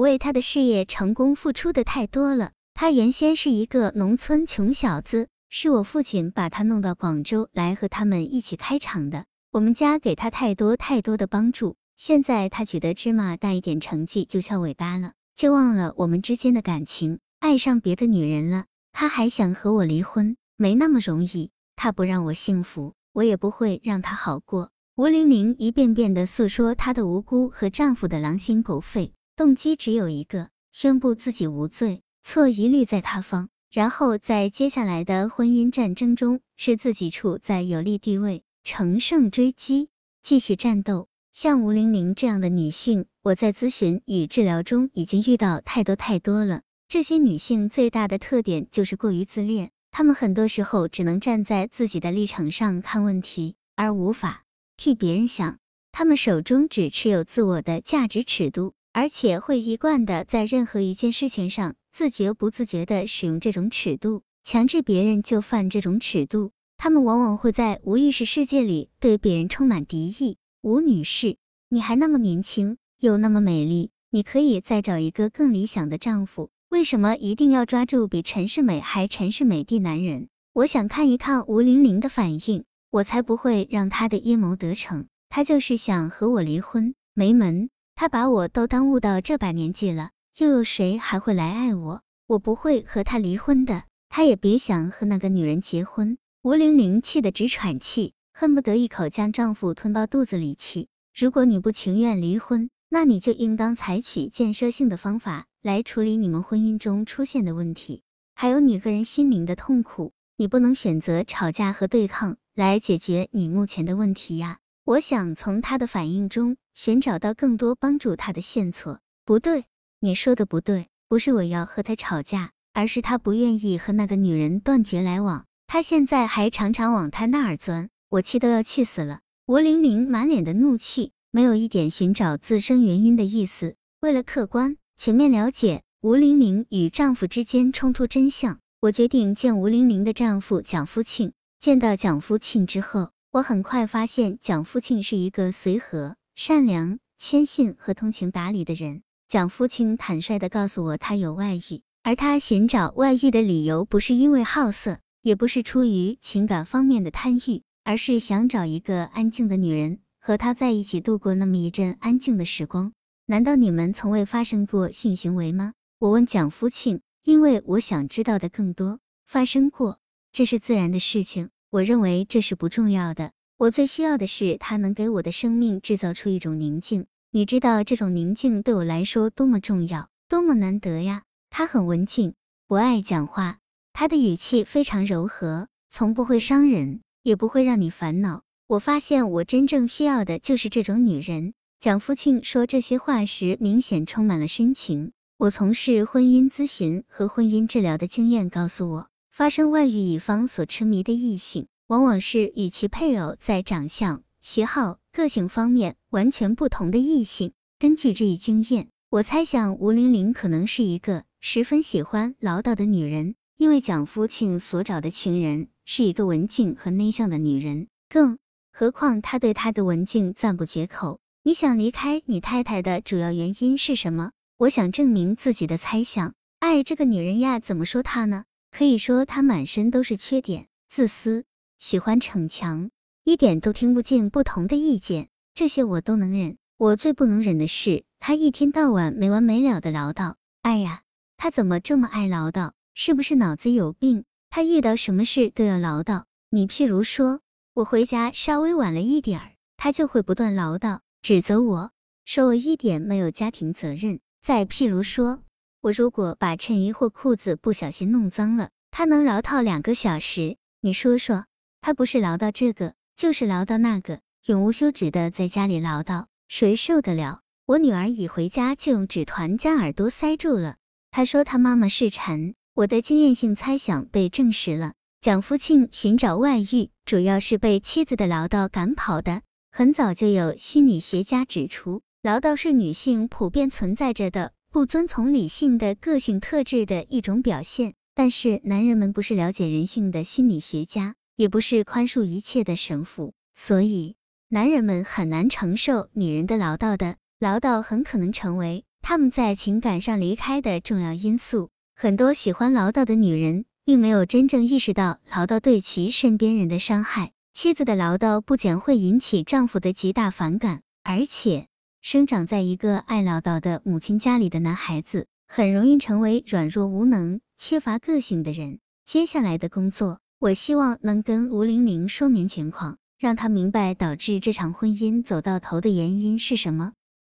为他的事业成功付出的太多了。他原先是一个农村穷小子，是我父亲把他弄到广州来和他们一起开厂的。我们家给他太多太多的帮助，现在他取得芝麻大一点成绩就翘尾巴了，就忘了我们之间的感情，爱上别的女人了。他还想和我离婚，没那么容易。他不让我幸福，我也不会让他好过。吴玲玲一遍遍的诉说她的无辜和丈夫的狼心狗肺，动机只有一个，宣布自己无罪。错一律在他方，然后在接下来的婚姻战争中，是自己处在有利地位，乘胜追击，继续战斗。像吴玲玲这样的女性，我在咨询与治疗中已经遇到太多太多了。这些女性最大的特点就是过于自恋，她们很多时候只能站在自己的立场上看问题，而无法替别人想。她们手中只持有自我的价值尺度。而且会一贯的在任何一件事情上自觉不自觉的使用这种尺度，强制别人就犯这种尺度。他们往往会在无意识世界里对别人充满敌意。吴女士，你还那么年轻，又那么美丽，你可以再找一个更理想的丈夫，为什么一定要抓住比陈世美还陈世美的男人？我想看一看吴玲玲的反应，我才不会让她的阴谋得逞。她就是想和我离婚，没门。他把我都耽误到这把年纪了，又有谁还会来爱我？我不会和他离婚的，他也别想和那个女人结婚。吴玲玲气得直喘气，恨不得一口将丈夫吞到肚子里去。如果你不情愿离婚，那你就应当采取建设性的方法来处理你们婚姻中出现的问题，还有你个人心灵的痛苦。你不能选择吵架和对抗来解决你目前的问题呀。我想从他的反应中寻找到更多帮助他的线索。不对，你说的不对，不是我要和他吵架，而是他不愿意和那个女人断绝来往。他现在还常常往他那儿钻，我气都要气死了。吴玲玲满脸的怒气，没有一点寻找自身原因的意思。为了客观全面了解吴玲玲与丈夫之间冲突真相，我决定见吴玲玲的丈夫蒋福庆。见到蒋福庆之后。我很快发现蒋福庆是一个随和、善良、谦逊和通情达理的人。蒋福庆坦率的告诉我，他有外遇，而他寻找外遇的理由不是因为好色，也不是出于情感方面的贪欲，而是想找一个安静的女人和他在一起度过那么一阵安静的时光。难道你们从未发生过性行为吗？我问蒋福庆，因为我想知道的更多。发生过，这是自然的事情。我认为这是不重要的，我最需要的是他能给我的生命制造出一种宁静。你知道这种宁静对我来说多么重要，多么难得呀！他很文静，不爱讲话，他的语气非常柔和，从不会伤人，也不会让你烦恼。我发现我真正需要的就是这种女人。蒋福庆说这些话时，明显充满了深情。我从事婚姻咨询和婚姻治疗的经验告诉我。发生外遇一方所痴迷的异性，往往是与其配偶在长相、喜好、个性方面完全不同的异性。根据这一经验，我猜想吴玲玲可能是一个十分喜欢唠叨的女人，因为蒋福庆所找的情人是一个文静和内向的女人，更何况他对她的文静赞不绝口。你想离开你太太的主要原因是什么？我想证明自己的猜想。爱这个女人呀，怎么说她呢？可以说他满身都是缺点，自私，喜欢逞强，一点都听不进不同的意见，这些我都能忍。我最不能忍的是他一天到晚没完没了的唠叨。哎呀，他怎么这么爱唠叨？是不是脑子有病？他遇到什么事都要唠叨。你譬如说，我回家稍微晚了一点儿，他就会不断唠叨，指责我，说我一点没有家庭责任。再譬如说。我如果把衬衣或裤子不小心弄脏了，他能牢套两个小时。你说说，他不是唠叨这个，就是唠叨那个，永无休止的在家里唠叨，谁受得了？我女儿一回家就用纸团将耳朵塞住了。她说她妈妈是馋。我的经验性猜想被证实了。蒋福庆寻找外遇，主要是被妻子的唠叨赶跑的。很早就有心理学家指出，唠叨是女性普遍存在着的。不遵从理性的个性特质的一种表现，但是男人们不是了解人性的心理学家，也不是宽恕一切的神父，所以男人们很难承受女人的唠叨的，唠叨很可能成为他们在情感上离开的重要因素。很多喜欢唠叨的女人，并没有真正意识到唠叨对其身边人的伤害。妻子的唠叨不仅会引起丈夫的极大反感，而且生长在一个爱唠叨的母亲家里的男孩子，很容易成为软弱无能、缺乏个性的人。接下来的工作，我希望能跟吴玲玲说明情况，让她明白导致这场婚姻走到头的原因是什么。